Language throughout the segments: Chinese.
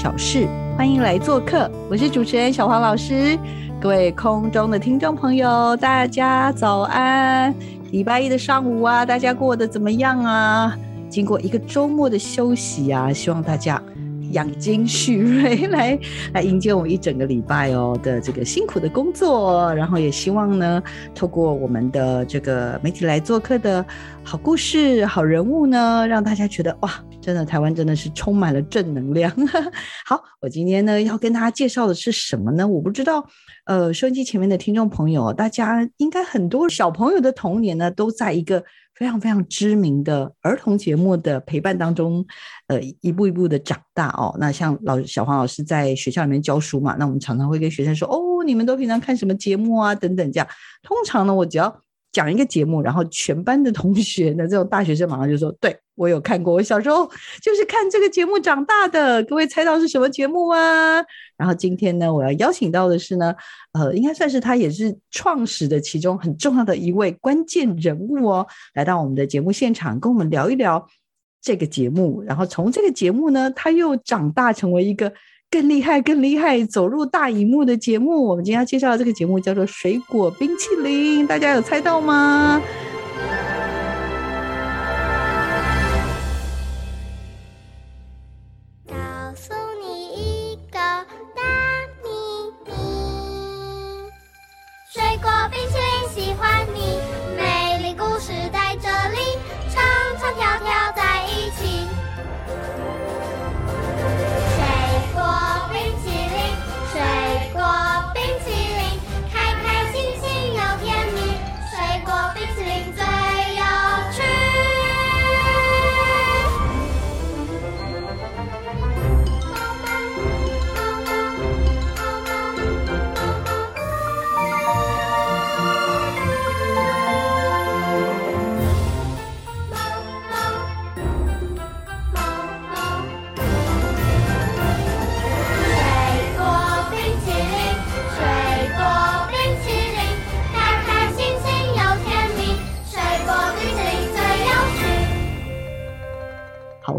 小事，欢迎来做客。我是主持人小黄老师，各位空中的听众朋友，大家早安！礼拜一的上午啊，大家过得怎么样啊？经过一个周末的休息啊，希望大家养精蓄锐，来 来迎接我们一整个礼拜哦的这个辛苦的工作。然后也希望呢，透过我们的这个媒体来做客的好故事、好人物呢，让大家觉得哇，真的台湾真的是充满了正能量。好，我今天呢要跟大家介绍的是什么呢？我不知道，呃，收音机前面的听众朋友，大家应该很多小朋友的童年呢，都在一个非常非常知名的儿童节目的陪伴当中，呃，一步一步的长大哦。那像老小黄老师在学校里面教书嘛，那我们常常会跟学生说，哦，你们都平常看什么节目啊？等等这样。通常呢，我只要讲一个节目，然后全班的同学呢，这种大学生马上就说，对我有看过，我小时候就是看这个节目长大的。各位猜到是什么节目啊？然后今天呢，我要邀请到的是呢，呃，应该算是他也是创始的其中很重要的一位关键人物哦，来到我们的节目现场，跟我们聊一聊这个节目。然后从这个节目呢，他又长大成为一个更厉害、更厉害走入大荧幕的节目。我们今天要介绍的这个节目叫做《水果冰淇淋》，大家有猜到吗？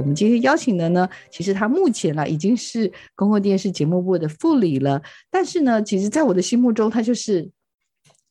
们今天邀请的呢，其实他目前呢已经是公共电视节目部的副理了，但是呢，其实在我的心目中，他就是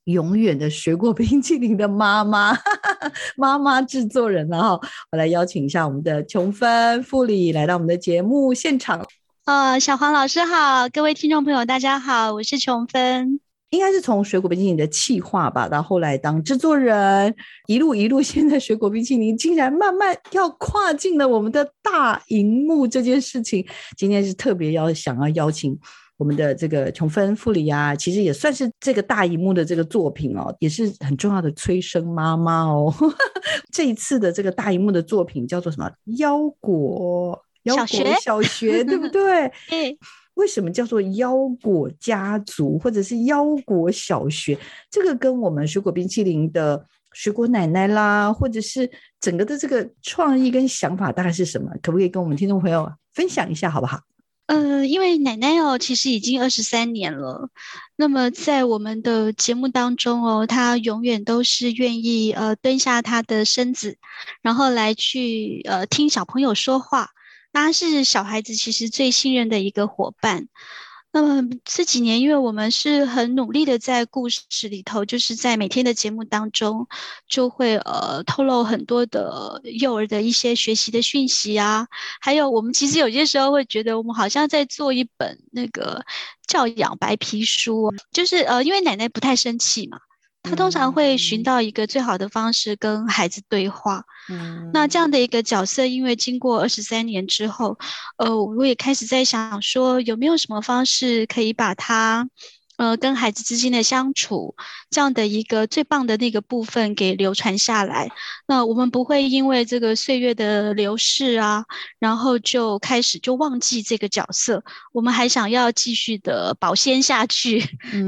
永远的水果冰淇淋的妈妈，妈妈制作人了哈。我来邀请一下我们的琼芬副理来到我们的节目现场，呃，小黄老师好，各位听众朋友，大家好，我是琼芬。应该是从水果冰淇淋的企划吧，到后来当制作人，一路一路，现在水果冰淇淋竟然慢慢要跨进了我们的大荧幕这件事情。今天是特别要想要邀请我们的这个琼芬副理啊，其实也算是这个大荧幕的这个作品哦，也是很重要的催生妈妈哦。这一次的这个大荧幕的作品叫做什么？腰果腰果小学小学，对不对？对，为什么叫做腰果家族或者是腰果小学？这个跟我们水果冰淇淋的水果奶奶啦，或者是整个的这个创意跟想法大概是什么？可不可以跟我们听众朋友分享一下，好不好？呃，因为奶奶哦，其实已经二十三年了。那么在我们的节目当中哦，她永远都是愿意呃蹲下她的身子，然后来去呃听小朋友说话。他是小孩子其实最信任的一个伙伴。那么这几年，因为我们是很努力的在故事里头，就是在每天的节目当中，就会呃透露很多的幼儿的一些学习的讯息啊，还有我们其实有些时候会觉得，我们好像在做一本那个教养白皮书，就是呃，因为奶奶不太生气嘛。她通常会寻到一个最好的方式跟孩子对话。嗯那这样的一个角色，因为经过二十三年之后，呃，我也开始在想说，有没有什么方式可以把它，呃，跟孩子之间的相处，这样的一个最棒的那个部分给流传下来。那我们不会因为这个岁月的流逝啊，然后就开始就忘记这个角色。我们还想要继续的保鲜下去，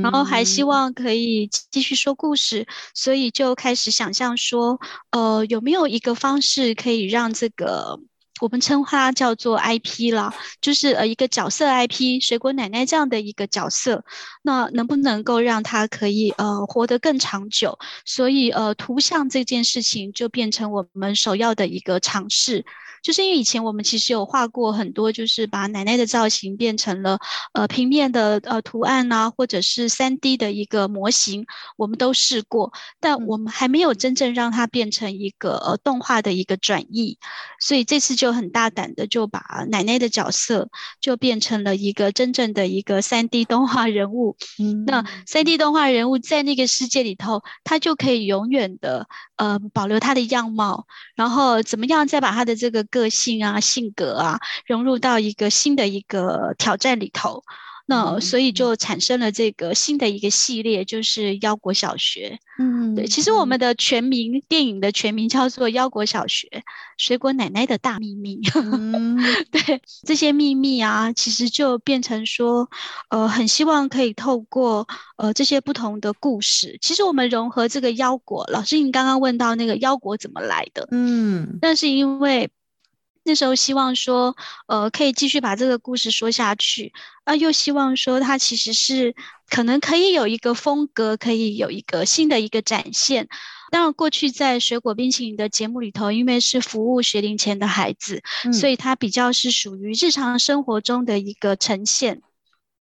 然后还希望可以继续说故事，所以就开始想象说，呃，有没有一个方式可以让这个。我们称它叫做 IP 了，就是呃一个角色 IP，水果奶奶这样的一个角色，那能不能够让它可以呃活得更长久？所以呃图像这件事情就变成我们首要的一个尝试。就是因为以前我们其实有画过很多，就是把奶奶的造型变成了呃平面的呃图案啊，或者是三 D 的一个模型，我们都试过，但我们还没有真正让它变成一个呃动画的一个转译，所以这次就很大胆的就把奶奶的角色就变成了一个真正的一个三 D 动画人物。嗯那三 D 动画人物在那个世界里头，他就可以永远的呃保留他的样貌，然后怎么样再把他的这个。个性啊，性格啊，融入到一个新的一个挑战里头，那所以就产生了这个新的一个系列，就是《腰果小学》。嗯，对，其实我们的全名电影的全名叫做《腰果小学：水果奶奶的大秘密》。嗯，对，这些秘密啊，其实就变成说，呃，很希望可以透过呃这些不同的故事，其实我们融合这个腰果。老师，你刚刚问到那个腰果怎么来的？嗯，那是因为。那时候希望说，呃，可以继续把这个故事说下去，啊，又希望说它其实是可能可以有一个风格，可以有一个新的一个展现。当然，过去在水果冰淇淋的节目里头，因为是服务学龄前的孩子，所以它比较是属于日常生活中的一个呈现。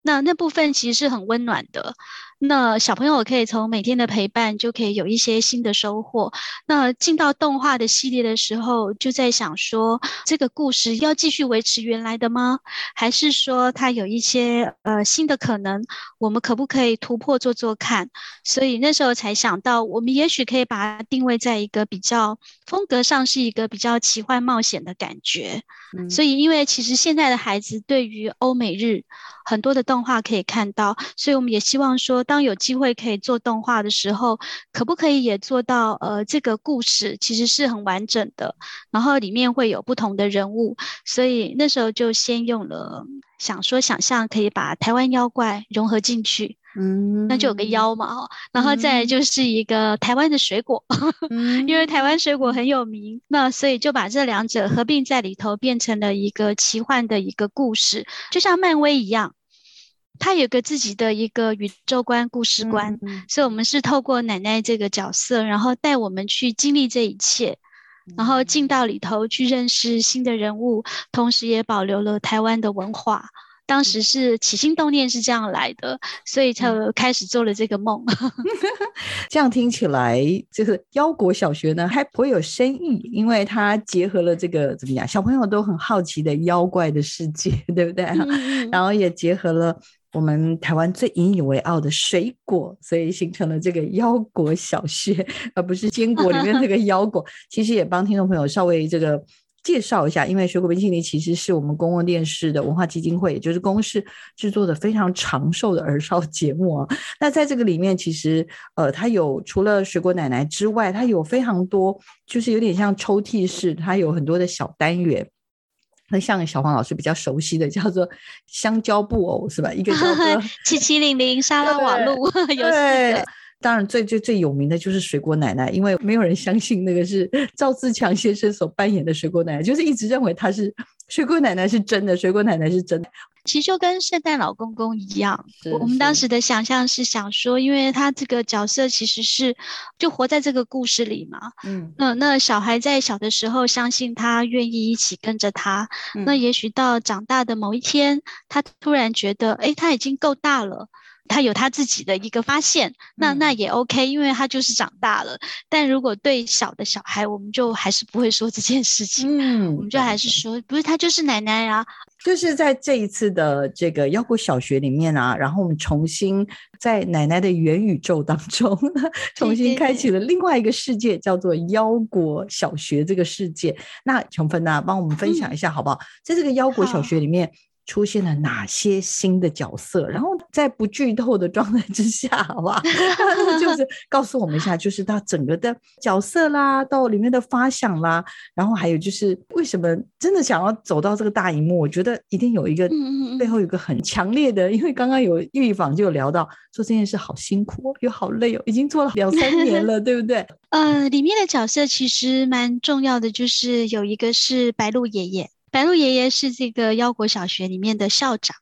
那那部分其实是很温暖的。那小朋友可以从每天的陪伴就可以有一些新的收获。那进到动画的系列的时候，就在想说，这个故事要继续维持原来的吗？还是说它有一些呃新的可能？我们可不可以突破做做看？所以那时候才想到，我们也许可以把它定位在一个比较风格上是一个比较奇幻冒险的感觉。所以因为其实现在的孩子对于欧美日很多的动画可以看到，所以我们也希望说。当有机会可以做动画的时候，可不可以也做到？呃，这个故事其实是很完整的，然后里面会有不同的人物，所以那时候就先用了想说想象可以把台湾妖怪融合进去，嗯，那就有个妖嘛，然后再就是一个台湾的水果，因为台湾水果很有名，那所以就把这两者合并在里头，变成了一个奇幻的一个故事，就像漫威一样。他有个自己的一个宇宙观、故事观，所以我们是透过奶奶这个角色，然后带我们去经历这一切，然后进到里头去认识新的人物，同时也保留了台湾的文化。当时是起心动念是这样来的，所以才开始做了这个梦。这样听起来，就是妖果小学呢还颇有深意，因为它结合了这个怎么样，小朋友都很好奇的妖怪的世界，对不对？然后也结合了。我们台湾最引以为傲的水果，所以形成了这个腰果小学，而不是坚果里面那个 腰果。其实也帮听众朋友稍微这个介绍一下，因为水果冰淇淋其实是我们公共电视的文化基金会，也就是公视制作的非常长寿的儿少节目啊。那在这个里面，其实呃，它有除了水果奶奶之外，它有非常多，就是有点像抽屉式，它有很多的小单元。那像小黄老师比较熟悉的叫做香蕉布偶是吧？一个叫做 七七零零沙拉瓦路有对，当然最最最有名的就是水果奶奶，因为没有人相信那个是赵自强先生所扮演的水果奶奶，就是一直认为他是水果奶奶是真的，水果奶奶是真的。其实就跟圣诞老公公一样，我们当时的想象是想说，因为他这个角色其实是就活在这个故事里嘛。嗯，那那小孩在小的时候相信他，愿意一起跟着他。那也许到长大的某一天，他突然觉得，哎，他已经够大了。他有他自己的一个发现，那那也 OK，因为他就是长大了。但如果对小的小孩，我们就还是不会说这件事情。嗯，我们就还是说，不是他就是奶奶啊。就是在这一次的这个腰果小学里面啊，然后我们重新在奶奶的元宇宙当中，重新开启了另外一个世界，叫做腰果小学这个世界。那琼芬呐，帮我们分享一下好不好？在这个腰果小学里面。出现了哪些新的角色？然后在不剧透的状态之下，好吧，就是告诉我们一下，就是他整个的角色啦，到里面的发想啦，然后还有就是为什么真的想要走到这个大荧幕？我觉得一定有一个背后有一个很强烈的，因为刚刚有预访就有聊到说这件事好辛苦，又好累哦，已经做了两三年了，对不对？呃，里面的角色其实蛮重要的，就是有一个是白鹿爷爷。白鹿爷爷是这个腰果小学里面的校长。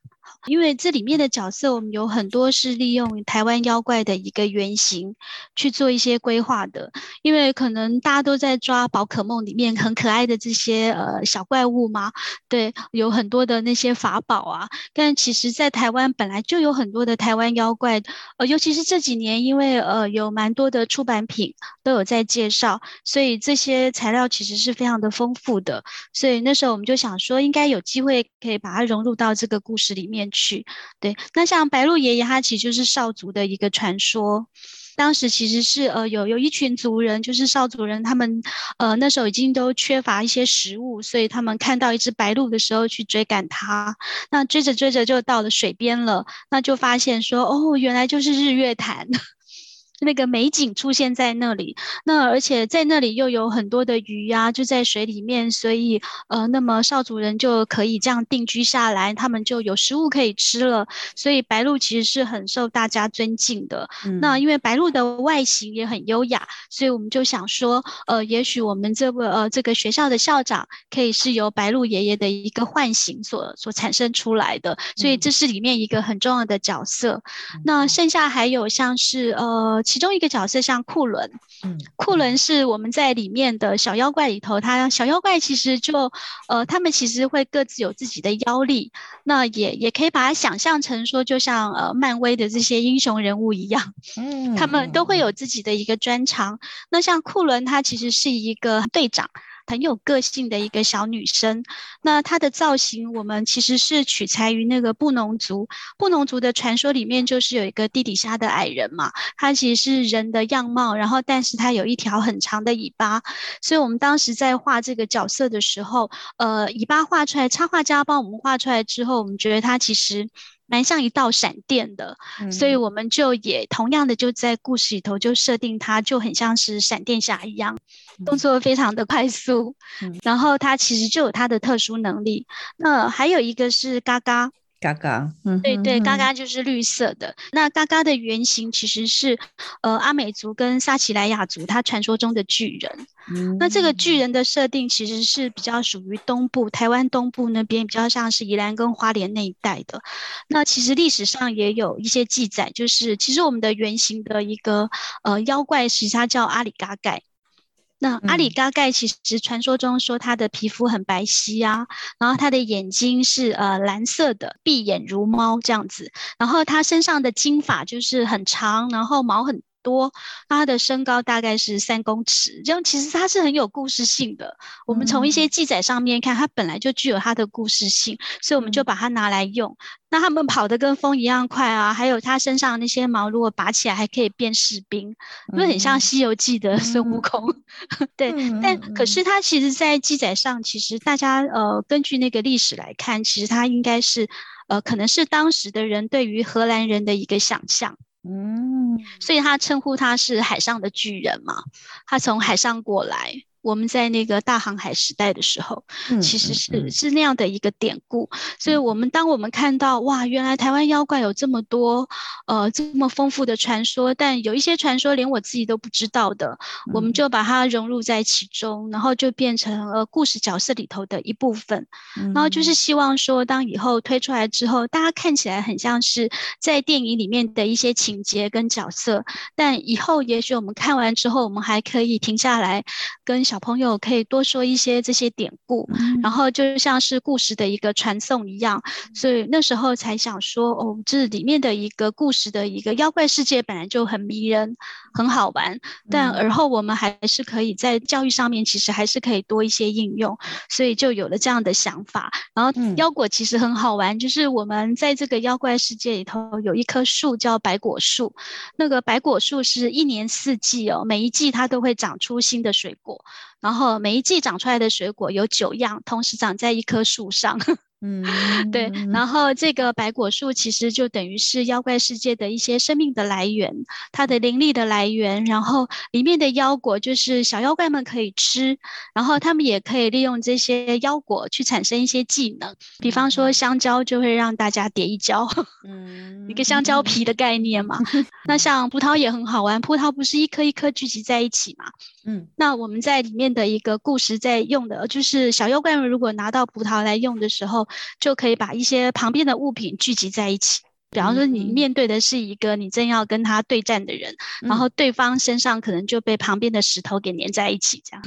因为这里面的角色，我们有很多是利用台湾妖怪的一个原型去做一些规划的。因为可能大家都在抓宝可梦里面很可爱的这些呃小怪物嘛，对，有很多的那些法宝啊。但其实，在台湾本来就有很多的台湾妖怪，呃，尤其是这几年，因为呃有蛮多的出版品都有在介绍，所以这些材料其实是非常的丰富的。所以那时候我们就想说，应该有机会可以把它融入到这个故事里面。去对，那像白鹿爷爷，他其实就是少族的一个传说。当时其实是呃有有一群族人，就是少族人，他们呃那时候已经都缺乏一些食物，所以他们看到一只白鹿的时候去追赶它。那追着追着就到了水边了，那就发现说哦，原来就是日月潭。那个美景出现在那里，那而且在那里又有很多的鱼呀，就在水里面，所以呃，那么少主人就可以这样定居下来，他们就有食物可以吃了。所以白鹭其实是很受大家尊敬的。那因为白鹭的外形也很优雅，所以我们就想说，呃，也许我们这个呃这个学校的校长可以是由白鹭爷爷的一个唤醒所所产生出来的，所以这是里面一个很重要的角色。那剩下还有像是呃。其中一个角色像库伦，嗯，库伦是我们在里面的小妖怪里头，他小妖怪其实就，呃，他们其实会各自有自己的妖力，那也也可以把它想象成说，就像呃漫威的这些英雄人物一样，嗯，他们都会有自己的一个专长。那像库伦，他其实是一个队长。很有个性的一个小女生，那她的造型我们其实是取材于那个布农族，布农族的传说里面就是有一个地底下的矮人嘛，他其实是人的样貌，然后但是他有一条很长的尾巴，所以我们当时在画这个角色的时候，呃，尾巴画出来，插画家帮我们画出来之后，我们觉得他其实。蛮像一道闪电的，所以我们就也同样的就在故事里头就设定他就很像是闪电侠一样，动作非常的快速，然后他其实就有他的特殊能力。那还有一个是嘎嘎。嘎嘎，嗯，对对，嘎嘎就是绿色的。那嘎嘎的原型其实是，呃，阿美族跟撒奇莱雅族，它传说中的巨人。那这个巨人的设定其实是比较属于东部台湾东部那边，比较像是宜兰跟花莲那一带的。那其实历史上也有一些记载，就是其实我们的原型的一个呃妖怪，实际上叫阿里嘎盖。那阿里嘎盖其实传说中说他的皮肤很白皙啊，然后他的眼睛是呃蓝色的，闭眼如猫这样子，然后他身上的金发就是很长，然后毛很。多，他的身高大概是三公尺，这样其实他是很有故事性的。我们从一些记载上面看，他本来就具有他的故事性，所以我们就把它拿来用。那他们跑得跟风一样快啊，还有他身上那些毛，如果拔起来还可以变士兵，因为很像《西游记》的孙悟空。对，但可是他其实，在记载上，其实大家呃根据那个历史来看，其实他应该是呃可能是当时的人对于荷兰人的一个想象。嗯，所以他称呼他是海上的巨人嘛，他从海上过来。我们在那个大航海时代的时候，其实是是那样的一个典故。所以，我们当我们看到哇，原来台湾妖怪有这么多，呃，这么丰富的传说，但有一些传说连我自己都不知道的，我们就把它融入在其中，然后就变成了故事角色里头的一部分。然后就是希望说，当以后推出来之后，大家看起来很像是在电影里面的一些情节跟角色，但以后也许我们看完之后，我们还可以停下来跟小。小朋友可以多说一些这些典故，然后就像是故事的一个传送一样，所以那时候才想说，哦，这里面的一个故事的一个妖怪世界本来就很迷人，很好玩，但而后我们还是可以在教育上面，其实还是可以多一些应用，所以就有了这样的想法。然后腰果其实很好玩，就是我们在这个妖怪世界里头有一棵树叫白果树，那个白果树是一年四季哦，每一季它都会长出新的水果。然后每一季长出来的水果有九样，同时长在一棵树上。嗯，对，然后这个白果树其实就等于是妖怪世界的一些生命的来源，它的灵力的来源。然后里面的妖果就是小妖怪们可以吃，然后他们也可以利用这些妖果去产生一些技能，比方说香蕉就会让大家叠一跤，嗯一个香蕉皮的概念嘛。那像葡萄也很好玩，葡萄不是一颗一颗聚集在一起嘛？嗯，那我们在里面的一个故事在用的就是小妖怪们如果拿到葡萄来用的时候。就可以把一些旁边的物品聚集在一起。比方说，你面对的是一个你正要跟他对战的人，然后对方身上可能就被旁边的石头给粘在一起，这样。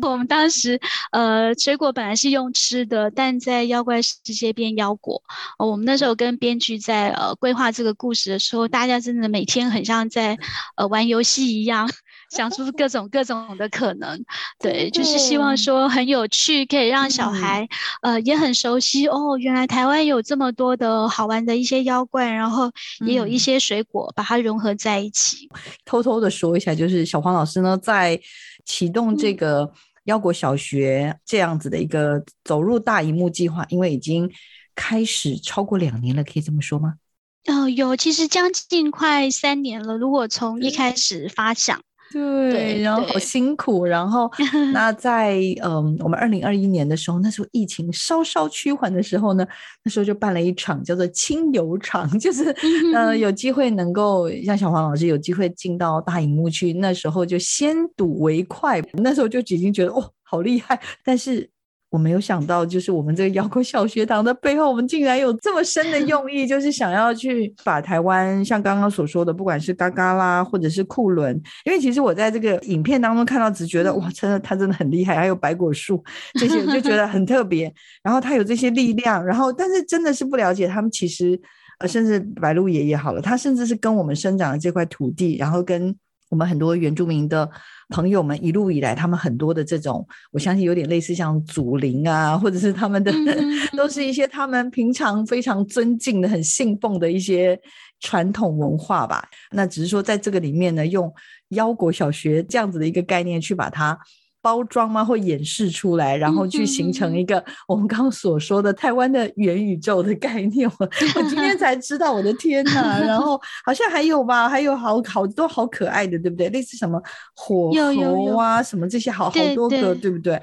我们当时，呃，水果本来是用吃的，但在妖怪世界变妖果。我们那时候跟编剧在呃规划这个故事的时候，大家真的每天很像在呃玩游戏一样。想出各种各种的可能，对，就是希望说很有趣，可以让小孩呃也很熟悉哦。原来台湾有这么多的好玩的一些妖怪，然后也有一些水果，把它融合在一起。偷偷的说一下，就是小黄老师呢，在启动这个腰果小学这样子的一个走入大荧幕计划，因为已经开始超过两年了，可以这么说吗？哦，有，其实将近快三年了。如果从一开始发想。对，然后好辛苦，然后 那在嗯，我们二零二一年的时候，那时候疫情稍稍趋缓的时候呢，那时候就办了一场叫做亲友场，就是呃有机会能够像小黄老师有机会进到大荧幕去，那时候就先睹为快，那时候就已经觉得哦好厉害，但是。我没有想到，就是我们这个摇滚小学堂的背后，我们竟然有这么深的用意，就是想要去把台湾像刚刚所说的，不管是嘎嘎啦，或者是库伦，因为其实我在这个影片当中看到，只觉得哇，真的他真的很厉害，还有白果树 这些，就觉得很特别。然后他有这些力量，然后但是真的是不了解他们，其实呃，甚至白鹿爷爷好了，他甚至是跟我们生长的这块土地，然后跟我们很多原住民的。朋友们一路以来，他们很多的这种，我相信有点类似像祖灵啊，或者是他们的，都是一些他们平常非常尊敬的、很信奉的一些传统文化吧。那只是说在这个里面呢，用腰果小学这样子的一个概念去把它。包装吗？或演示出来，然后去形成一 个我们刚刚所说的台湾的元宇宙的概念。我 我今天才知道，我的天哪！然后好像还有吧，还有好好多好可爱的，对不对？类似什么火猴啊，什么这些，好好多个，对不对？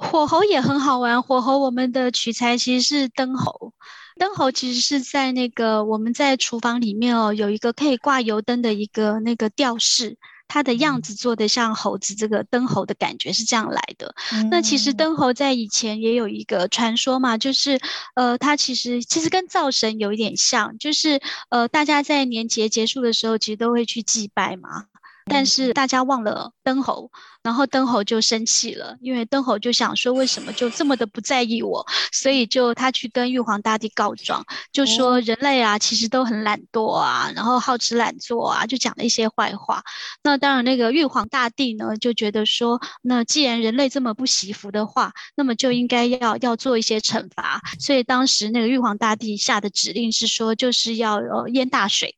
火猴也很好玩。火猴我们的取材其实是灯猴，灯猴其实是在那个我们在厨房里面哦，有一个可以挂油灯的一个那个吊饰。它的样子做的像猴子，这个灯猴的感觉是这样来的。那其实灯猴在以前也有一个传说嘛，就是呃，它其实其实跟灶神有一点像，就是呃，大家在年节结束的时候，其实都会去祭拜嘛。但是大家忘了灯猴，然后灯猴就生气了，因为灯猴就想说，为什么就这么的不在意我？所以就他去跟玉皇大帝告状，就说人类啊，其实都很懒惰啊，然后好吃懒做啊，就讲了一些坏话。那当然，那个玉皇大帝呢，就觉得说，那既然人类这么不惜福的话，那么就应该要要做一些惩罚。所以当时那个玉皇大帝下的指令是说，就是要呃淹大水。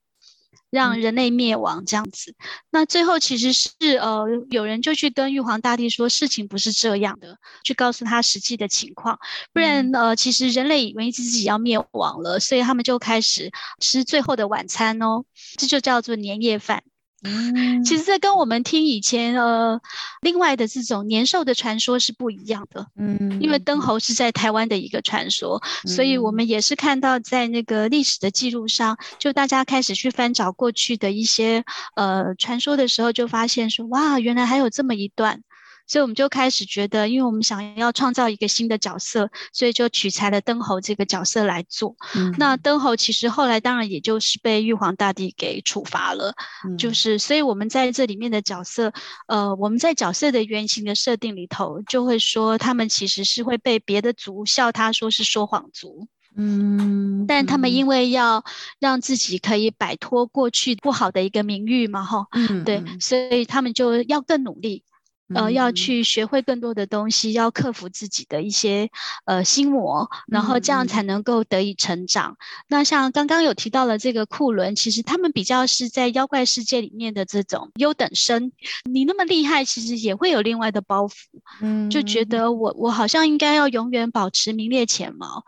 让人类灭亡这样子，那最后其实是呃，有人就去跟玉皇大帝说事情不是这样的，去告诉他实际的情况，不然呃，其实人类以为自己要灭亡了，所以他们就开始吃最后的晚餐哦，这就叫做年夜饭。嗯，其实这跟我们听以前呃另外的这种年兽的传说是不一样的。嗯，因为灯猴是在台湾的一个传说，所以我们也是看到在那个历史的记录上，就大家开始去翻找过去的一些呃传说的时候，就发现说哇，原来还有这么一段。所以我们就开始觉得，因为我们想要创造一个新的角色，所以就取材了灯侯这个角色来做。那灯侯其实后来当然也就是被玉皇大帝给处罚了，就是所以我们在这里面的角色，呃，我们在角色的原型的设定里头，就会说他们其实是会被别的族笑他说是说谎族，嗯，但他们因为要让自己可以摆脱过去不好的一个名誉嘛，哈，嗯，对，所以他们就要更努力。呃，要去学会更多的东西，要克服自己的一些呃心魔，然后这样才能够得以成长。那像刚刚有提到了这个库伦，其实他们比较是在妖怪世界里面的这种优等生。你那么厉害，其实也会有另外的包袱，嗯，就觉得我我好像应该要永远保持名列前茅。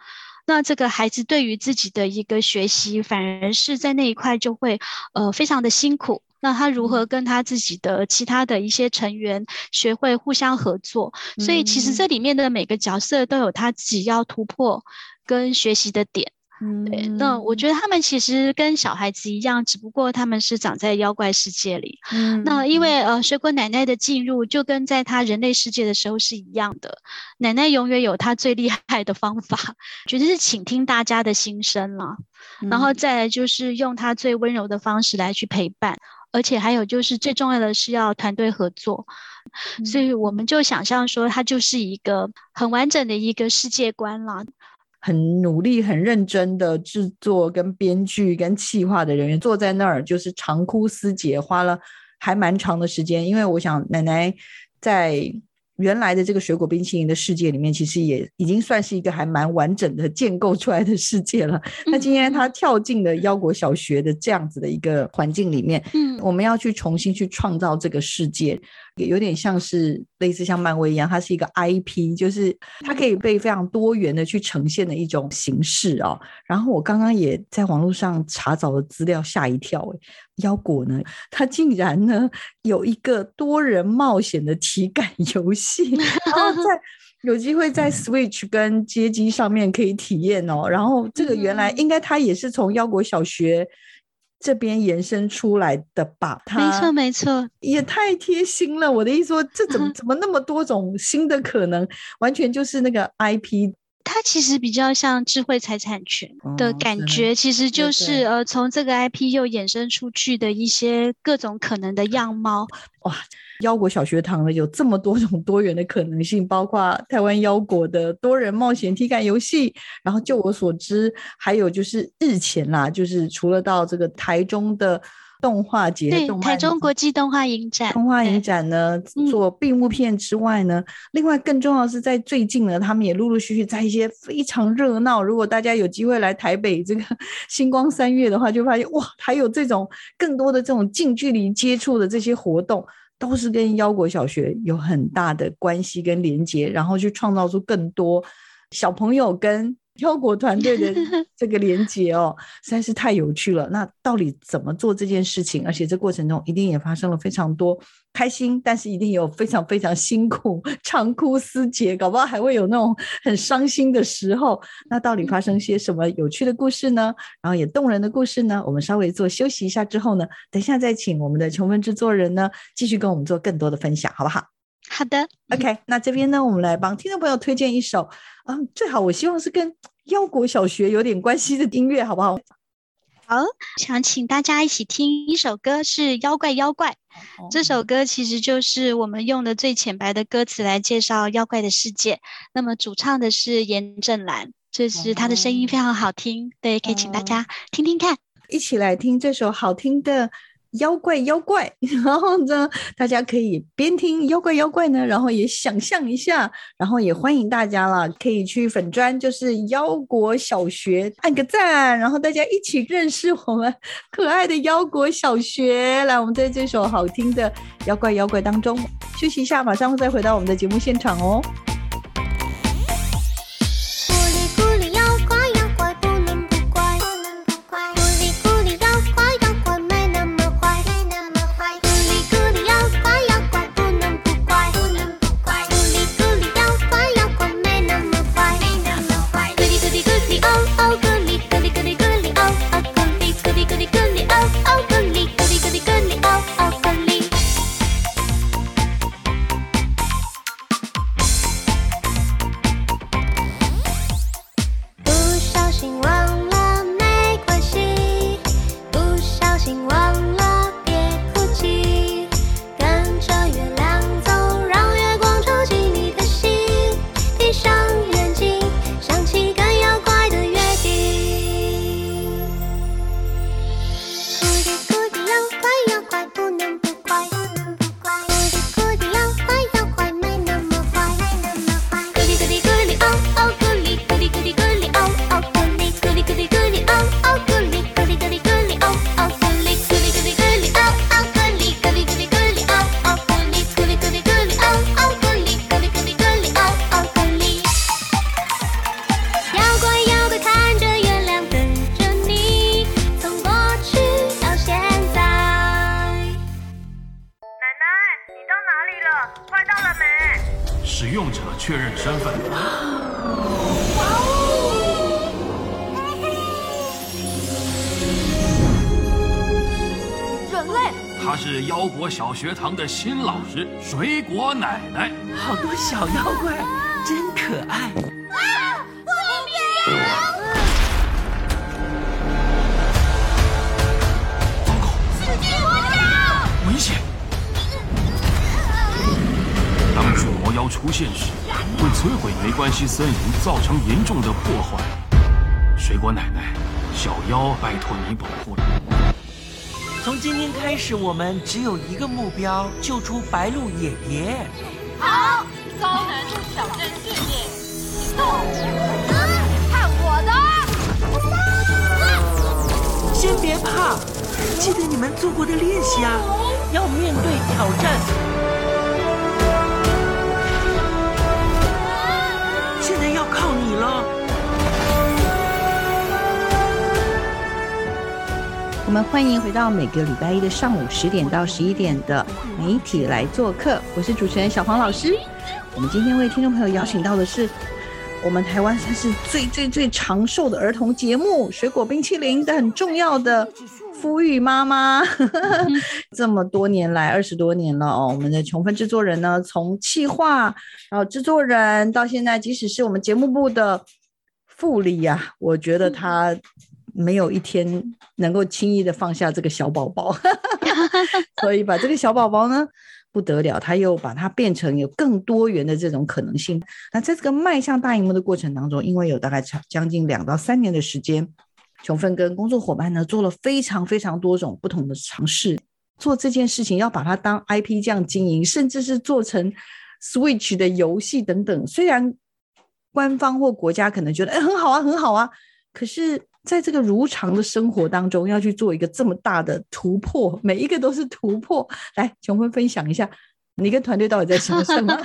那这个孩子对于自己的一个学习，反而是在那一块就会呃非常的辛苦。那他如何跟他自己的其他的一些成员学会互相合作？所以其实这里面的每个角色都有他自己要突破跟学习的点。对，那我觉得他们其实跟小孩子一样，只不过他们是长在妖怪世界里。嗯，那因为呃，水果奶奶的进入就跟在她人类世界的时候是一样的。奶奶永远有她最厉害的方法，绝对是倾听大家的心声了，然后再来就是用她最温柔的方式来去陪伴，而且还有就是最重要的是要团队合作。所以我们就想象说，它就是一个很完整的一个世界观了。很努力、很认真的制作、跟编剧、跟企划的人员坐在那儿，就是长哭思竭，花了还蛮长的时间。因为我想，奶奶在。原来的这个水果冰淇淋的世界里面，其实也已经算是一个还蛮完整的建构出来的世界了。那今天他跳进了腰果小学的这样子的一个环境里面，嗯，我们要去重新去创造这个世界，也有点像是类似像漫威一样，它是一个 IP，就是它可以被非常多元的去呈现的一种形式哦。然后我刚刚也在网络上查找了资料，吓一跳哎。腰果呢？它竟然呢有一个多人冒险的体感游戏，然 后在有机会在 Switch 跟街机上面可以体验哦。然后这个原来应该它也是从腰果小学这边延伸出来的吧？没错没错，也太贴心了。我的意思说，这怎么 怎么那么多种新的可能？完全就是那个 IP。它其实比较像智慧财产权的感觉，其实就是呃，从这个 IP 又衍生出去的一些各种可能的样貌。哇，腰果小学堂呢有这么多种多元的可能性，包括台湾腰果的多人冒险体感游戏。然后就我所知，还有就是日前啦，就是除了到这个台中的。动画节，对，台中国际动画影展，动画影展呢，做闭幕片之外呢，另外更重要是在最近呢，他们也陆陆续续在一些非常热闹。如果大家有机会来台北这个星光三月的话，就发现哇，还有这种更多的这种近距离接触的这些活动，都是跟腰果小学有很大的关系跟连接，然后去创造出更多小朋友跟。腰果团队的这个连接哦，实在是太有趣了。那到底怎么做这件事情？而且这过程中一定也发生了非常多开心，但是一定有非常非常辛苦、长哭思竭，搞不好还会有那种很伤心的时候。那到底发生些什么有趣的故事呢？然后也动人的故事呢？我们稍微做休息一下之后呢，等一下再请我们的琼文制作人呢，继续跟我们做更多的分享，好不好？好的，OK。那这边呢，我们来帮听众朋友推荐一首，嗯，最好我希望是跟腰果小学有点关系的音乐，好不好？好，想请大家一起听一首歌，是《妖怪妖怪》。这首歌其实就是我们用的最浅白的歌词来介绍妖怪的世界。那么主唱的是严正兰，就是他的声音非常好听，对，可以请大家听听看，一起来听这首好听的。妖怪妖怪，然后呢，大家可以边听妖怪妖怪呢，然后也想象一下，然后也欢迎大家了，可以去粉砖，就是妖果小学按个赞，然后大家一起认识我们可爱的妖果小学。来，我们在这首好听的妖怪妖怪当中休息一下，马上再回到我们的节目现场哦。国小学堂的新老师，水果奶奶。好多小妖怪，真可爱。糟糕，危险！当巨魔妖出现时，会摧毁没关系森林，造成严重的破坏。水果奶奶，小妖拜托你保护了。从今天开始，我们只有一个目标：救出白鹿爷爷。好，高难度挑战训练，行动！看我的！先别怕，记得你们做过的练习啊，要面对挑战。现在要靠你了。我们欢迎回到每个礼拜一的上午十点到十一点的媒体来做客，我是主持人小黄老师。我们今天为听众朋友邀请到的是我们台湾算是最最最长寿的儿童节目《水果冰淇淋》的很重要的富裕妈妈。这么多年来，二十多年了哦，我们的琼芬制作人呢，从企划，然后制作人到现在，即使是我们节目部的副理呀、我觉得他没有一天能够轻易的放下这个小宝宝，所以把这个小宝宝呢不得了，他又把它变成有更多元的这种可能性。那在这个迈向大荧幕的过程当中，因为有大概将将近两到三年的时间，琼芬跟工作伙伴呢做了非常非常多种不同的尝试，做这件事情要把它当 IP 这样经营，甚至是做成 Switch 的游戏等等。虽然官方或国家可能觉得哎很好啊很好啊，可是在这个如常的生活当中，要去做一个这么大的突破，每一个都是突破。来，琼芬分享一下，你跟团队到底在想什么？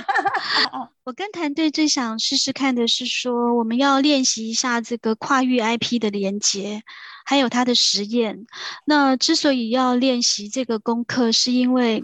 我跟团队最想试试看的是说，我们要练习一下这个跨域 IP 的连接，还有它的实验。那之所以要练习这个功课，是因为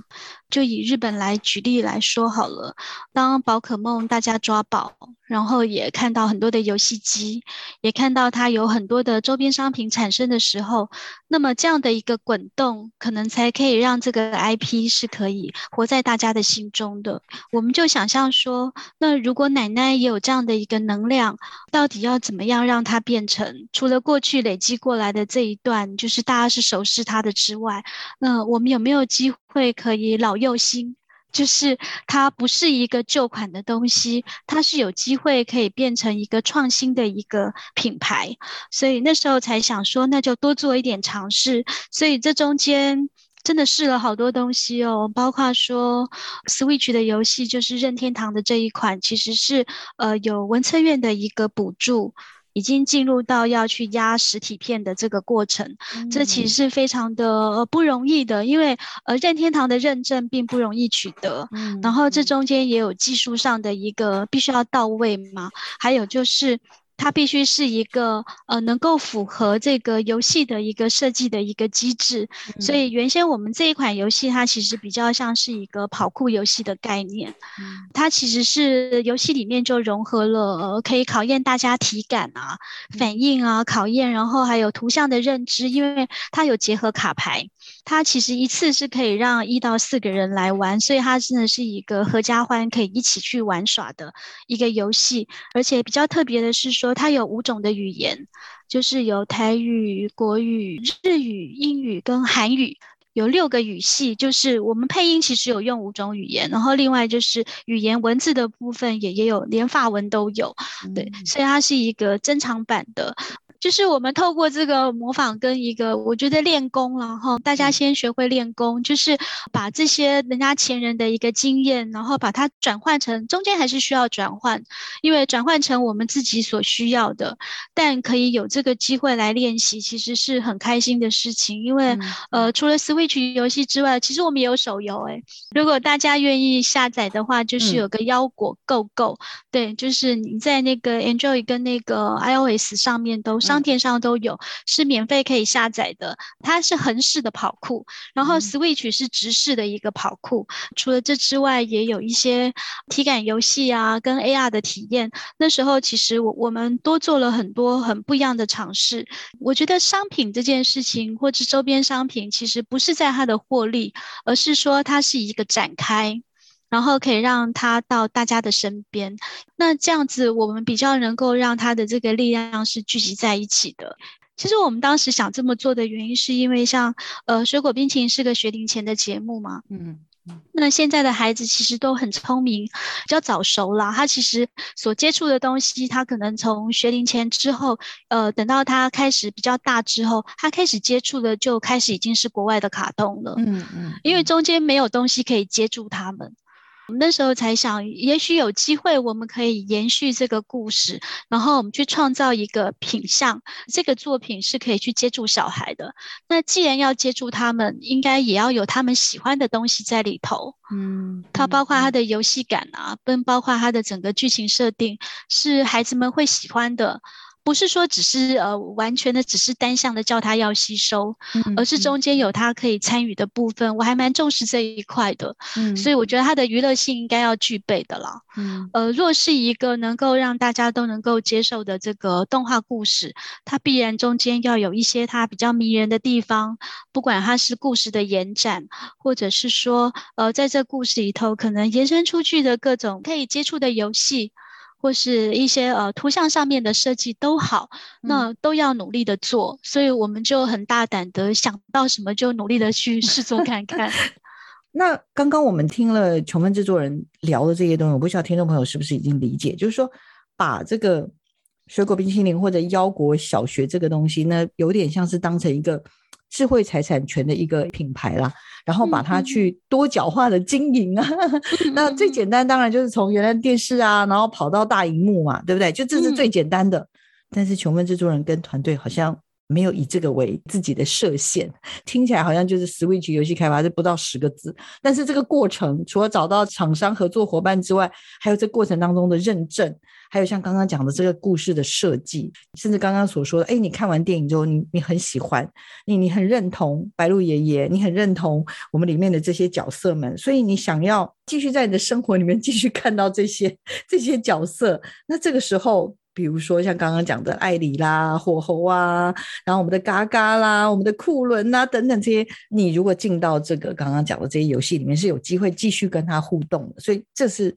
就以日本来举例来说好了，当宝可梦大家抓宝，然后也看到很多的游戏机，也看到它有很多的周边商品产生的时候，那么这样的一个滚动，可能才可以让这个 IP 是可以活在大家的心中的。我们就想象说，那如果奶奶也有这样的一个能量，到底要怎么样让它变成除了过去累积过来的这一段，就是大家是熟视它的之外，那我们有没有机会可以老幼新？就是它不是一个旧款的东西，它是有机会可以变成一个创新的一个品牌，所以那时候才想说，那就多做一点尝试。所以这中间真的试了好多东西哦，包括说 Switch 的游戏，就是任天堂的这一款，其实是呃有文策院的一个补助。已经进入到要去压实体片的这个过程，这其实是非常的呃不容易的，因为呃任天堂的认证并不容易取得，然后这中间也有技术上的一个必须要到位嘛，还有就是。它必须是一个呃能够符合这个游戏的一个设计的一个机制，所以原先我们这一款游戏它其实比较像是一个跑酷游戏的概念，它其实是游戏里面就融合了、呃、可以考验大家体感啊、反应啊、考验，然后还有图像的认知，因为它有结合卡牌。它其实一次是可以让一到四个人来玩，所以它真的是一个合家欢可以一起去玩耍的一个游戏。而且比较特别的是说，它有五种的语言，就是有台语、国语、日语、英语跟韩语。有六个语系，就是我们配音其实有用五种语言，然后另外就是语言文字的部分也也有，连法文都有，对，所以它是一个珍藏版的。就是我们透过这个模仿跟一个，我觉得练功然后大家先学会练功，就是把这些人家前人的一个经验，然后把它转换成中间还是需要转换，因为转换成我们自己所需要的，但可以有这个机会来练习，其实是很开心的事情。因为呃，除了 Switch 游戏之外，其实我们也有手游诶、如果大家愿意下载的话，就是有个腰果购购，对，就是你在那个 Android 跟那个 iOS 上面都上商店上都有，是免费可以下载的。它是横式的跑酷，然后 Switch 是直式的一个跑酷。除了这之外，也有一些体感游戏啊，跟 AR 的体验。那时候其实我我们多做了很多很不一样的尝试。我觉得商品这件事情，或者周边商品，其实不是在它的获利，而是说它是一个展开。然后可以让他到大家的身边，那这样子我们比较能够让他的这个力量是聚集在一起的。其实我们当时想这么做的原因，是因为像呃水果冰淇淋是个学龄前的节目嘛，嗯，那现在的孩子其实都很聪明，比较早熟啦。他其实所接触的东西，他可能从学龄前之后，呃，等到他开始比较大之后，他开始接触的就开始已经是国外的卡通了，嗯嗯，因为中间没有东西可以接住他们。那时候才想，也许有机会，我们可以延续这个故事，然后我们去创造一个品相，这个作品是可以去接触小孩的。那既然要接触他们，应该也要有他们喜欢的东西在里头。嗯，它包括它的游戏感啊，跟包括它的整个剧情设定，是孩子们会喜欢的。不是说只是呃完全的只是单向的叫他要吸收，而是中间有他可以参与的部分，我还蛮重视这一块的。嗯，所以我觉得他的娱乐性应该要具备的啦。嗯，呃，若是一个能够让大家都能够接受的这个动画故事，它必然中间要有一些它比较迷人的地方，不管它是故事的延展，或者是说呃在这故事里头可能延伸出去的各种可以接触的游戏。或是一些呃图像上面的设计都好，那都要努力的做，所以我们就很大胆的想到什么就努力的去 试做看看。那刚刚我们听了琼芬制作人聊的这些东西，我不知道听众朋友是不是已经理解，就是说把这个水果冰淇淋或者腰果小学这个东西呢，有点像是当成一个智慧财产权的一个品牌啦。然后把它去多角化的经营啊，那最简单当然就是从原来电视啊，然后跑到大荧幕嘛，对不对？就这是最简单的。但是穷问制作人跟团队好像没有以这个为自己的设限，听起来好像就是 Switch 游戏开发是不到十个字，但是这个过程除了找到厂商合作伙伴之外，还有这过程当中的认证。还有像刚刚讲的这个故事的设计，甚至刚刚所说的，哎，你看完电影之后，你你很喜欢，你你很认同白鹿爷爷，你很认同我们里面的这些角色们，所以你想要继续在你的生活里面继续看到这些这些角色。那这个时候，比如说像刚刚讲的艾里啦、火猴啊，然后我们的嘎嘎啦、我们的库伦啊等等这些，你如果进到这个刚刚讲的这些游戏里面，是有机会继续跟他互动的。所以这是。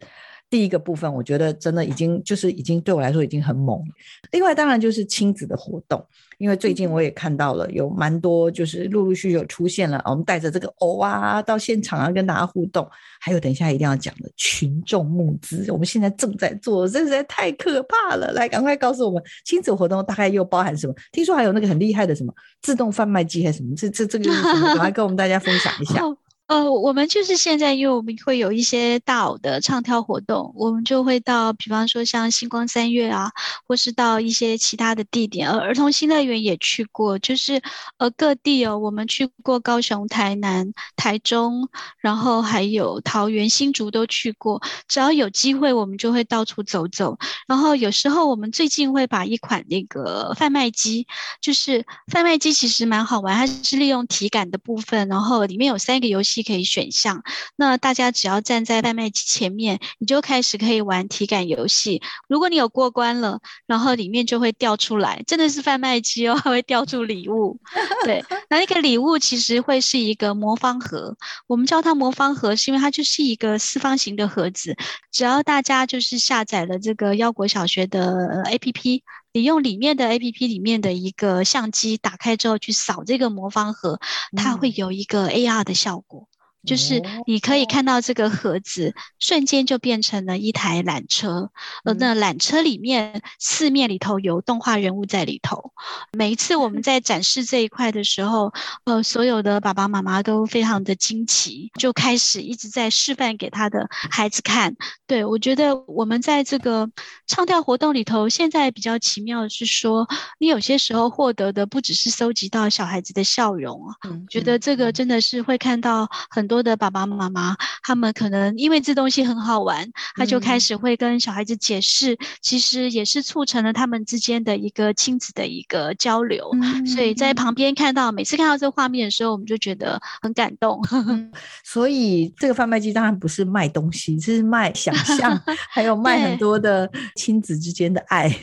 第一个部分，我觉得真的已经就是已经对我来说已经很猛。另外，当然就是亲子的活动，因为最近我也看到了有蛮多，就是陆陆续续有出现了，我们带着这个偶啊到现场啊跟大家互动。还有等一下一定要讲的群众募资，我们现在正在做，这实在太可怕了。来，赶快告诉我们亲子活动大概又包含什么？听说还有那个很厉害的什么自动贩卖机还是什么？这这这个是什么？赶快跟我们大家分享一下。呃，我们就是现在，因为我们会有一些大偶的唱跳活动，我们就会到，比方说像星光三月啊，或是到一些其他的地点。呃，儿童新乐园也去过，就是呃各地哦，我们去过高雄、台南、台中，然后还有桃园、新竹都去过。只要有机会，我们就会到处走走。然后有时候我们最近会把一款那个贩卖机，就是贩卖机其实蛮好玩，它是利用体感的部分，然后里面有三个游戏。可以选项，那大家只要站在贩卖机前面，你就开始可以玩体感游戏。如果你有过关了，然后里面就会掉出来，真的是贩卖机哦，还 会掉出礼物。对，那那个礼物其实会是一个魔方盒，我们叫它魔方盒，是因为它就是一个四方形的盒子。只要大家就是下载了这个腰果小学的 APP，你用里面的 APP 里面的一个相机打开之后去扫这个魔方盒，它会有一个 AR 的效果。就是你可以看到这个盒子瞬间就变成了一台缆车，呃，那缆车里面四面里头有动画人物在里头。每一次我们 在展示这一块的时候，呃，所有的爸爸妈妈都非常的惊奇，就开始一直在示范给他的孩子看。对我觉得我们在这个唱跳活动里头，现在比较奇妙的是说，你有些时候获得的不只是收集到小孩子的笑容啊，觉得这个真的是会看到很多。多的爸爸妈妈，他们可能因为这东西很好玩，他就开始会跟小孩子解释，其实也是促成了他们之间的一个亲子的一个交流。所以在旁边看到，每次看到这画面的时候，我们就觉得很感动。所以这个贩卖机当然不是卖东西，是卖想象，还有 卖很多的亲子之间的爱。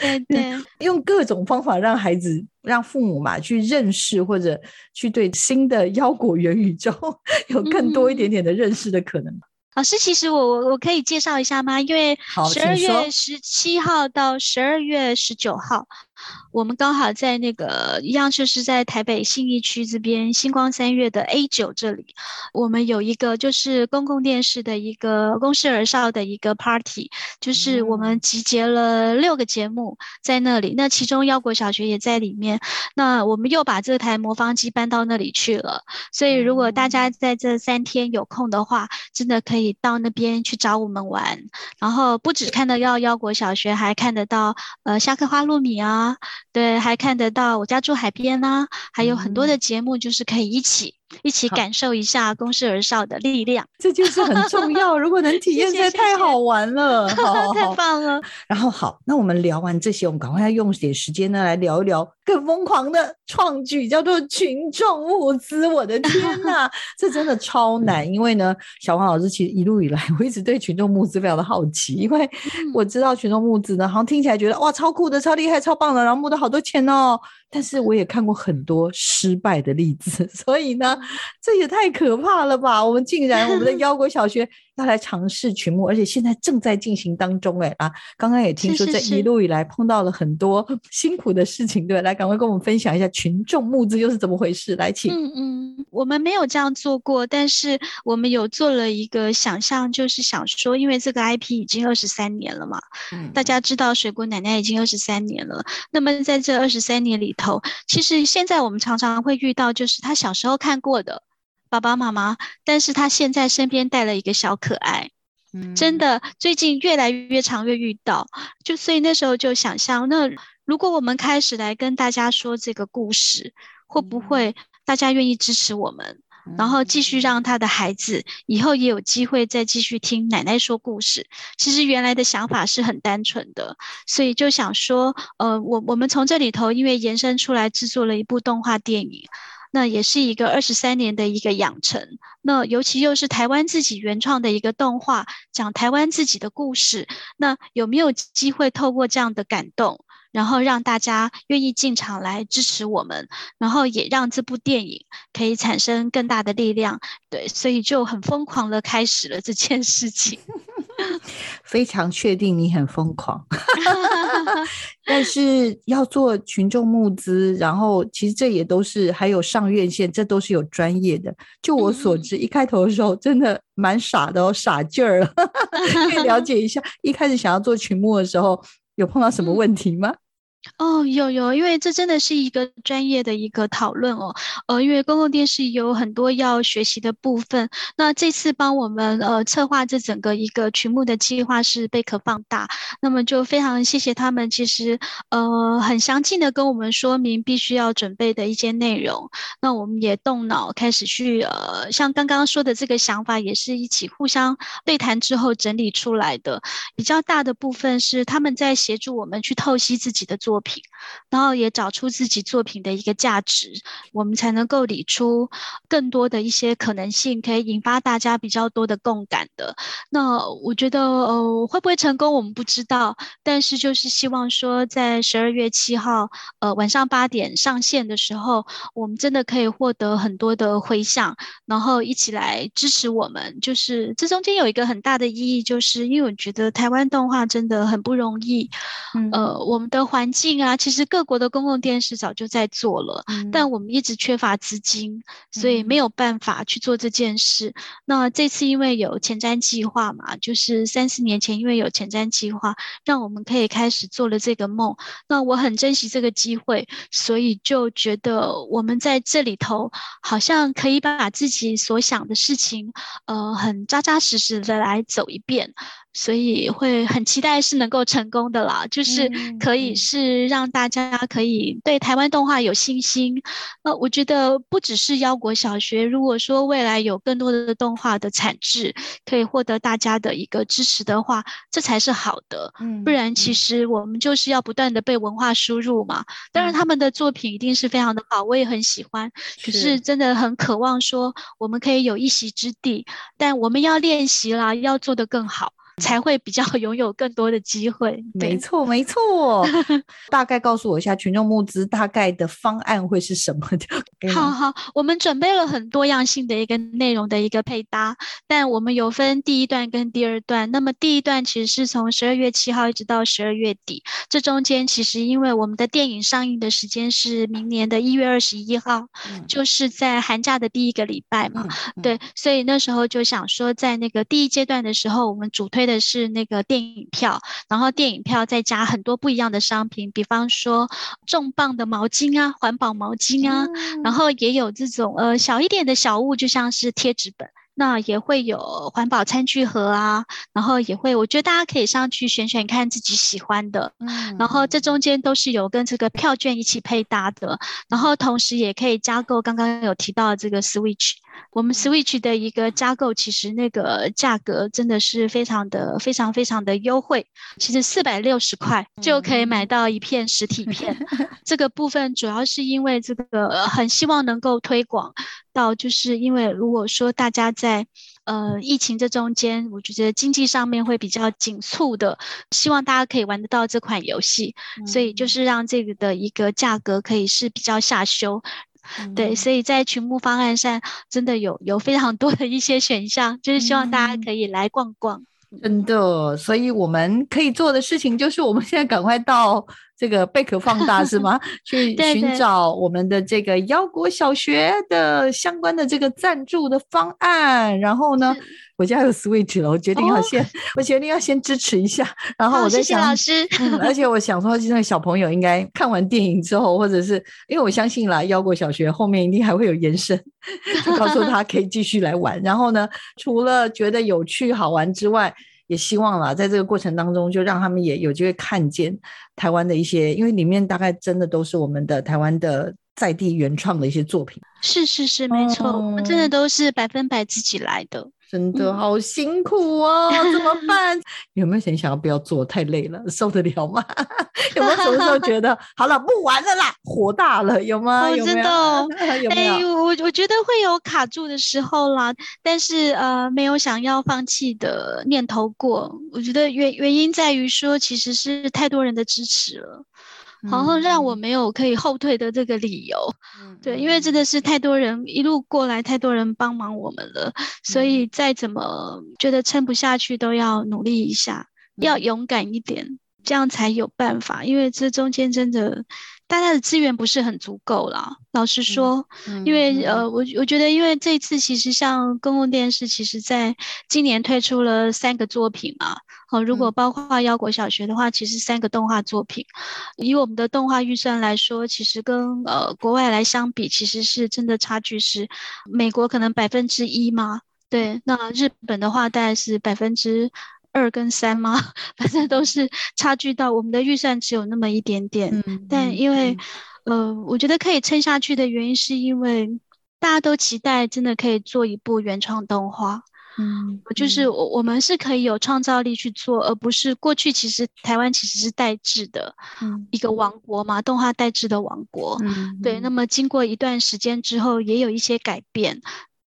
对对对，用各种方法让孩子、让父母嘛去认识，或者去对新的 腰果元宇宙有更多一点点的认识的可能。老师，其实我我我可以介绍一下吗？因为十二月十七号到十二月十九号。我们刚好在那个一样，就是在台北信义区这边星光三月的 A 九这里，我们有一个就是公共电视的一个公视儿少的一个 party，就是我们集结了六个节目在那里，那其中腰果小学也在里面。那我们又把这台魔方机搬到那里去了，所以如果大家在这三天有空的话，真的可以到那边去找我们玩。然后不止看得到腰果小学，还看得到呃下课花露米啊。对，还看得到我家住海边呢，还有很多的节目，就是可以一起。一起感受一下公事而少的力量，这就是很重要。如果能 体验，在太好玩了，太棒了。然后好，那我们聊完这些，我们赶快要用点时间呢，来聊一聊更疯狂的创举，叫做群众募资。我的天 哪，这真的超难。因为呢，小黄老师其实一路以来，我一直对群众募资非常的好奇，因为我知道群众募资呢，好像听起来觉得哇，超酷的、超厉害、超棒的，然后募到好多钱哦。但是我也看过很多失败的例子，所以呢，这也太可怕了吧！我们竟然我们的 妖国小学。要来尝试群募，而且现在正在进行当中。哎啊，刚刚也听说这一路以来碰到了很多 辛苦的事情，对，来赶快跟我们分享一下群众募资又是怎么回事？来，请。嗯嗯，我们没有这样做过，但是我们有做了一个想象，就是想说，因为这个 IP 已经二十三年了嘛，大家知道水果奶奶已经二十三年了。那么在这二十三年里头，其实现在我们常常会遇到，就是他小时候看过的。爸爸妈妈，但是他现在身边带了一个小可爱，真的，最近越来越常越遇到，就所以那时候就想象，那如果我们开始来跟大家说这个故事，会不会大家愿意支持我们，然后继续让他的孩子以后也有机会再继续听奶奶说故事？其实原来的想法是很单纯的，所以就想说，呃，我我们从这里头因为延伸出来制作了一部动画电影。那也是一个二十三年的一个养成，那尤其又是台湾自己原创的一个动画，讲台湾自己的故事。那有没有机会透过这样的感动，然后让大家愿意进场来支持我们，然后也让这部电影可以产生更大的力量？对，所以就很疯狂的开始了这件事情。非常确定你很疯狂，但是要做群众募资，然后其实这也都是还有上院线，这都是有专业的。就我所知，一开头的时候真的蛮傻的哦，傻劲儿了。可以了解一下，一开始想要做群募的时候，有碰到什么问题吗？哦，有有，因为这真的是一个专业的一个讨论哦。呃，因为公共电视有很多要学习的部分。那这次帮我们呃策划这整个一个群目的计划是贝壳放大，那么就非常谢谢他们。其实呃很详尽的跟我们说明必须要准备的一些内容。那我们也动脑开始去呃，像刚刚说的这个想法，也是一起互相对谈之后整理出来的。比较大的部分是他们在协助我们去透析自己的作。作品，然后也找出自己作品的一个价值，我们才能够理出更多的一些可能性，可以引发大家比较多的共感的。那我觉得，呃，会不会成功，我们不知道，但是就是希望说，在十二月七号，呃，晚上八点上线的时候，我们真的可以获得很多的回响，然后一起来支持我们。就是这中间有一个很大的意义，就是因为我觉得台湾动画真的很不容易，嗯呃，我们的环境。啊，其实各国的公共电视早就在做了，但我们一直缺乏资金，所以没有办法去做这件事。那这次因为有前瞻计划嘛，就是三四年前因为有前瞻计划，让我们可以开始做了这个梦。那我很珍惜这个机会，所以就觉得我们在这里头好像可以把自己所想的事情，呃，很扎扎实实的来走一遍。所以会很期待是能够成功的啦，就是可以是让大家可以对台湾动画有信心。呃，我觉得不只是腰果小学，如果说未来有更多的动画的产制可以获得大家的一个支持的话，这才是好的。嗯，不然其实我们就是要不断的被文化输入嘛。当然他们的作品一定是非常的好，我也很喜欢。可是真的很渴望说我们可以有一席之地，但我们要练习啦，要做得更好。才会比较 拥有更多的机会。没错，没错。大概告诉我一下，群众募资大概的方案会是什么？好好，我们准备了很多样性的一个内容的一个配搭，但我们有分第一段跟第二段。那么第一段其实是从十二月七号一直到十二月底，这中间其实因为我们的电影上映的时间是明年的一月二十一号，就是在寒假的第一个礼拜嘛。对，所以那时候就想说，在那个第一阶段的时候，我们主推。的是那个电影票，然后电影票再加很多不一样的商品，比方说重磅的毛巾啊，环保毛巾啊，然后也有这种呃小一点的小物，就像是贴纸本。那也会有环保餐具盒啊，然后也会，我觉得大家可以上去选选看自己喜欢的，嗯，然后这。中间都是有跟这个票券一起配搭的，然后同时也可以加购刚刚有提到的这个 Switch，我们 Switch 的一个加购其实那个价格真的是非常的非常非常的优惠，其实四百六十块就可以买到一片实体片，这个部分主要是因为这个很希望能够推广。到就是因为如果说大家在呃疫情这中间，我觉得经济上面会比较紧促的，希望大家可以玩得到这款游戏，所以就是让这个的一个价格可以是比较下修，对，所以在群募方案上真的有有非常多的一些选项，就是希望大家可以来逛逛。真的，所以我们可以做的事情就是我们现在赶快到。这个贝壳放大是吗？去寻找我们的这个腰果小学的相关的这个赞助的方案。然后呢，我家有 Switch 了，我决定要先，我决定要先支持一下。然后我在想，老师，而且我想说，现在小朋友应该看完电影之后，或者是因为我相信啦，腰果小学后面一定还会有延伸，就告诉他可以继续来玩。然后呢，除了觉得有趣好玩之外，也希望啦，在这个过程当中，就让他们也有机会看见台湾的一些，因为里面大概真的都是我们的台湾的在地原创的一些作品。是是是，没错，我们真的都是百分百自己来的。真的好辛苦哦，怎么办？有没有谁想要不要做？太累了，受得了吗？有没有什么时候觉得好了，不玩了啦，火大了？有吗？真的，哎，我我觉得会有卡住的时候啦，但是呃，没有想要放弃的念头过。我觉得原原因在于说，其实是太多人的支持了。然后让我没有可以后退的这个理由，对，因为真的是太多人一路过来，太多人帮忙我们了，所以再怎么觉得撑不下去，都要努力一下，要勇敢一点，这样才有办法。因为这中间真的。大家的资源不是很足够啦。老实说，因为呃，我我觉得，因为这次其实像公共电视，其实在今年推出了三个作品嘛。好，如果包括腰果小学的话，其实三个动画作品，以我们的动画预算来说，其实跟呃国外来相比，其实是真的差距是美国可能百分之一嘛？对，那日本的话大概是百分之。二跟三吗？反正都是差距到我们的预算只有那么一点点。嗯，但因为，呃，我觉得可以撑下去的原因，是因为大家都期待真的可以做一部原创动画。嗯，就是我我们是可以有创造力去做，而不是过去其实台湾其实是代制的一个王国嘛，动画代制的王国。嗯，对。那么经过一段时间之后，也有一些改变。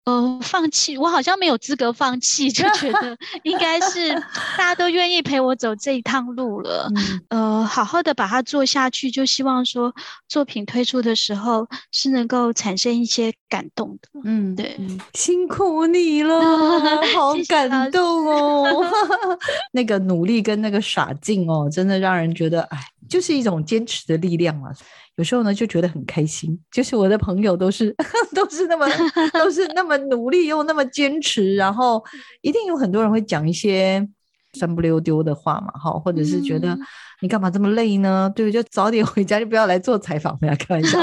呃，放弃，我好像没有资格放弃，就觉得 应该是大家都愿意陪我走这一趟路了。呃，好好的把它做下去，就希望说作品推出的时候是能够产生一些感动的。嗯，对，辛苦你了，好感动哦。那个努力跟那个傻劲哦，真的让人觉得，哎，就是一种坚持的力量啊。有时候呢，就觉得很开心，就是我的朋友都是 都是那么 都是那么努力又那么坚持，然后一定有很多人会讲一些三不溜丢的话嘛，哈，或者是觉得你干嘛这么累呢？对，就早点回家，就不要来做采访，不要开玩笑，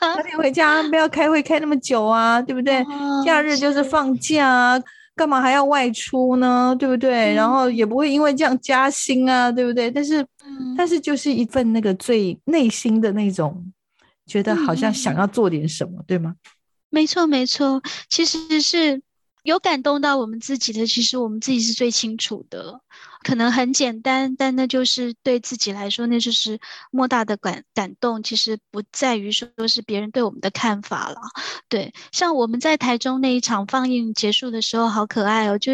早点回家，不要开会开那么久啊，对不对？假日就是放假啊。干嘛还要外出呢？对不对？然后也不会因为这样加薪啊，对不对？但是，嗯但是就是一份那个最内心的那种，觉得好像想要做点什么，对吗？没错，没错，其实是有感动到我们自己的，其实我们自己是最清楚的。可能很简单，但那就是对自己来说，那就是莫大的感感动。其实不在于说是别人对我们的看法了。对，像我们在台中那一场放映结束的时候，好可爱哦。就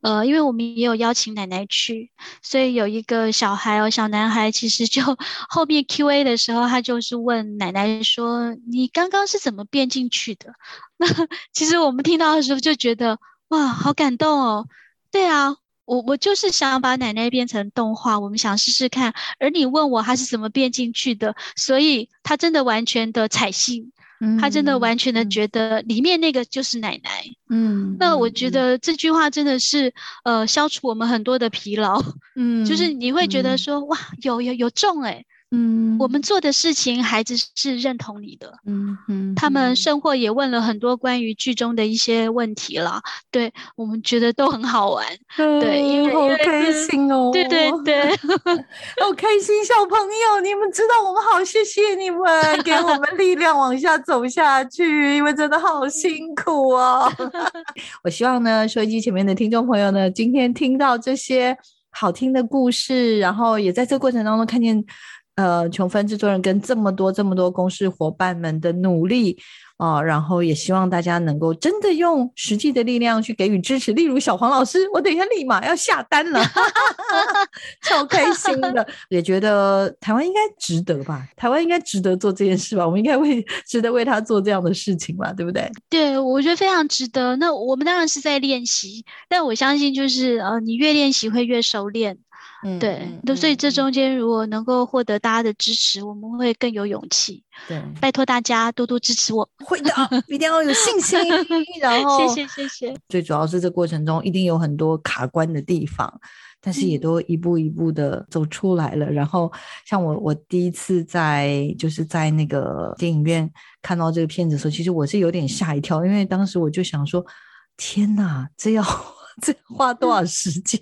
呃，因为我们也有邀请奶奶去，所以有一个小孩哦，小男孩，其实就 后面 Q&A 的时候，他就是问奶奶说：“你刚刚是怎么变进去的？”那 其实我们听到的时候就觉得哇，好感动哦。对啊，我我就是想把奶奶变成动画，我们想试试看。而你问我他是怎么变进去的，所以他真的完全的采信，他真的完全的觉得里面那个就是奶奶。嗯，那我觉得这句话真的是呃消除我们很多的疲劳，嗯，就是你会觉得说哇有有有中诶、嗯，我们做的事情孩子是认同你的。嗯嗯，他们甚或也问了很多关于剧中的一些问题了，对我们觉得都很好玩。对因为好开心哦，对对对，好开心，小朋友，你们知道我们好谢谢你们，给我们力量往下走下去，因为真的好辛苦哦。我希望呢，收音机前面的听众朋友呢，今天听到这些好听的故事，然后也在这个过程当中看见，呃，琼芬制作人跟这么多这么多公司伙伴们的努力。啊、然后也希望大家能够真的用实际的力量去给予支持，例如小黄老师，我等一下立马要下单了，超开心的，也觉得台湾应该值得吧，台湾应该值得做这件事吧，我们应该为 值得为他做这样的事情吧，对不对？对，我觉得非常值得。那我们当然是在练习，但我相信就是呃，你越练习会越熟练。嗯对，那所以这中间如果能够获得大家的支持，我们会更有勇气。对，拜托大家多多支持我。会的，一定要有信心，然 后谢谢谢谢。最主要是这过程中一定有很多卡关的地方，但是也嗯都一步一步的走出来了。然后像我，我第一次在就是在那个电影院看到这个片子的时候，其实我是有点吓一跳，因为当时我就想说，天哪，这要这花多少时间，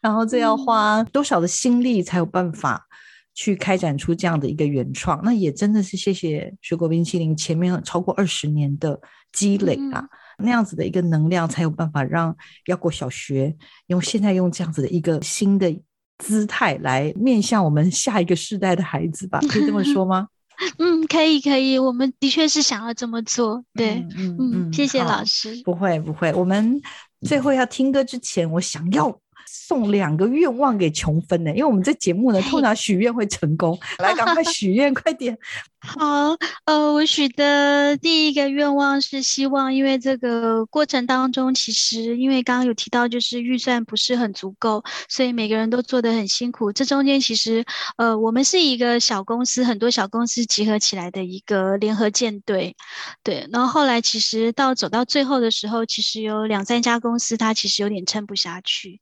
然后这要花多少的心力才有办法。去开展出这样的一个原创，那也真的是谢谢水果冰淇淋前面超过二十年的积累啊，那样子的一个能量，才有办法让要过小学用现在用这样子的一个新的姿态来面向我们下一个世代的孩子吧，可以这么说吗？嗯，可以可以，我们的确是想要这么做。对，嗯嗯，谢谢老师。不会不会，我们最后要听歌之前，我想要送两个愿望给琼芬呢，因为我们这节目呢，通常许愿会成功，来赶快许愿，快点。好，呃，我许的第一个愿望是希望，因为这个过程当中，其实因为刚刚有提到，就是预算不是很足够，所以每个人都做得很辛苦。这中间其实，呃，我们是一个小公司，很多小公司集合起来的一个联合舰队，对。然后后来其实到走到最后的时候，其实有两三家公司它其实有点撑不下去，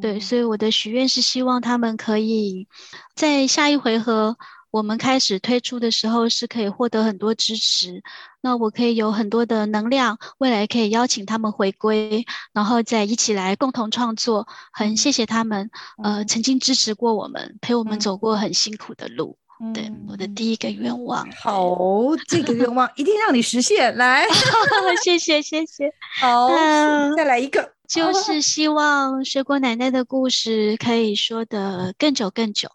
对。所以我的许愿是希望他们可以在下一回合。我们开始推出的时候是可以获得很多支持，那我可以有很多的能量，未来可以邀请他们回归，然后再一起来共同创作。很谢谢他们，呃，曾经支持过我们，陪我们走过很辛苦的路。对，我的第一个愿望。好，这个愿望一定让你实现。来，谢 谢谢谢。好，嗯再来一个，就是希望水果奶奶的故事可以说得更久更久。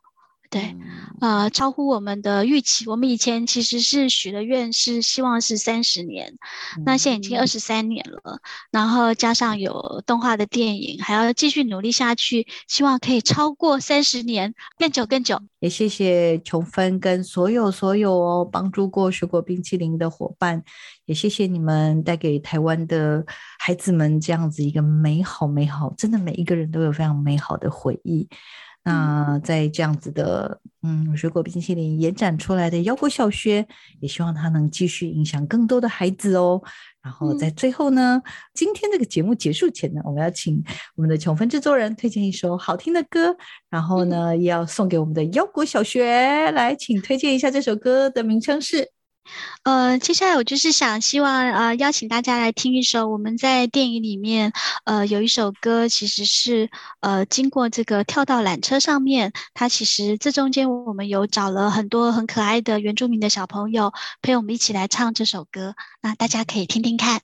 对，呃，超乎我们的预期。我们以前其实是许的愿是希望是三十年，那现在已经二十三年了。然后加上有动画的电影，还要继续努力下去，希望可以超过三十年，更久更久。也谢谢琼芬跟所有所有哦帮助过水果冰淇淋的伙伴，也谢谢你们带给台湾的孩子们这样子一个美好美好，真的每一个人都有非常美好的回忆。那在这样子的嗯水果冰淇淋延展出来的腰果小学，也希望它能继续影响更多的孩子哦。然后在最后呢，今天这个节目结束前呢，我们要请我们的琼芬制作人推荐一首好听的歌，然后呢，也要送给我们的腰果小学。来，请推荐一下这首歌的名称是。呃，接下来我就是想希望呃邀请大家来听一首我们在电影里面呃有一首歌，其实是呃经过这个跳到缆车上面，它其实这中间我们有找了很多很可爱的原住民的小朋友陪我们一起来唱这首歌，那大家可以听听看。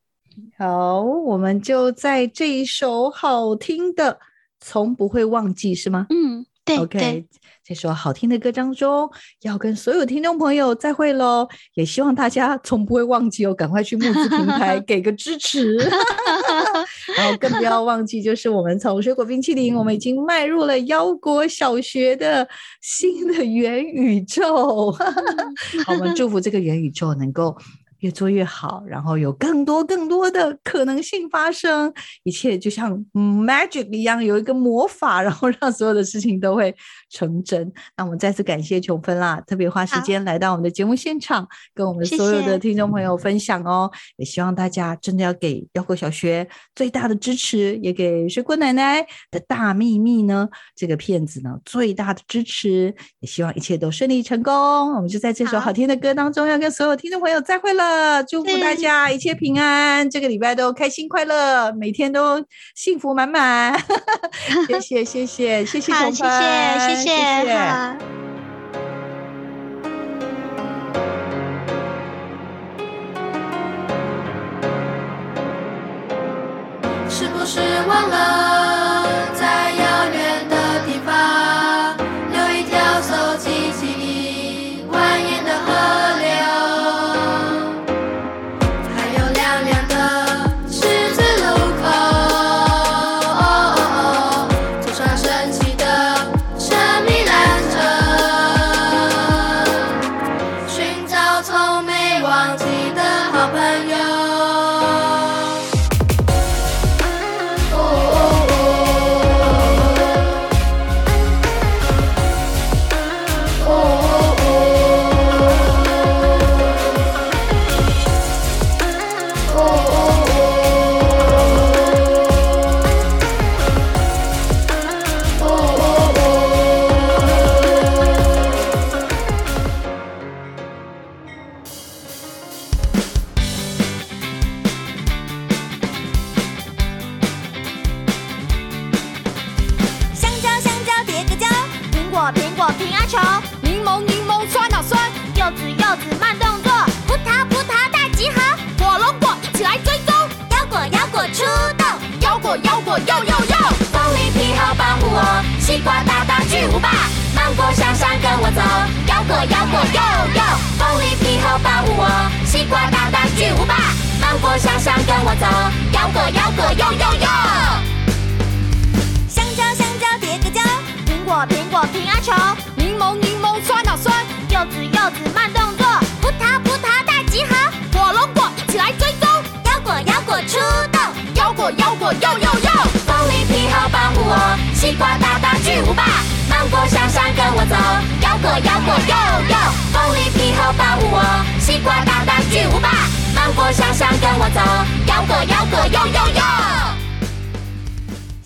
好，我们就在这一首好听的《从不会忘记》是吗？嗯，对 OK，对，这首好听的歌当中，要跟所有听众朋友再会喽！也希望大家从不会忘记哦，赶快去募资平台 给个支持，然后更不要忘记，就是我们从水果冰淇淋，我们已经迈入了腰果小学的新的元宇宙。好，我们祝福这个元宇宙能够。越做越好，然后有更多更多的可能性发生，一切就像 magic 一样，有一个魔法，然后让所有的事情都会成真。那我们再次感谢琼芬啦，特别花时间来到我们的节目现场，跟我们所有的听众朋友分享哦。也希望大家真的要给腰果小学最大的支持，也给水果奶奶的大秘密呢这个片子呢最大的支持。也希望一切都顺利成功。我们就在这首好听的歌当中，要跟所有听众朋友再会了。祝福大家一切平安，这个礼拜都开心快乐，每天都幸福满满。谢谢谢谢谢谢谢谢谢，谢。是不是忘了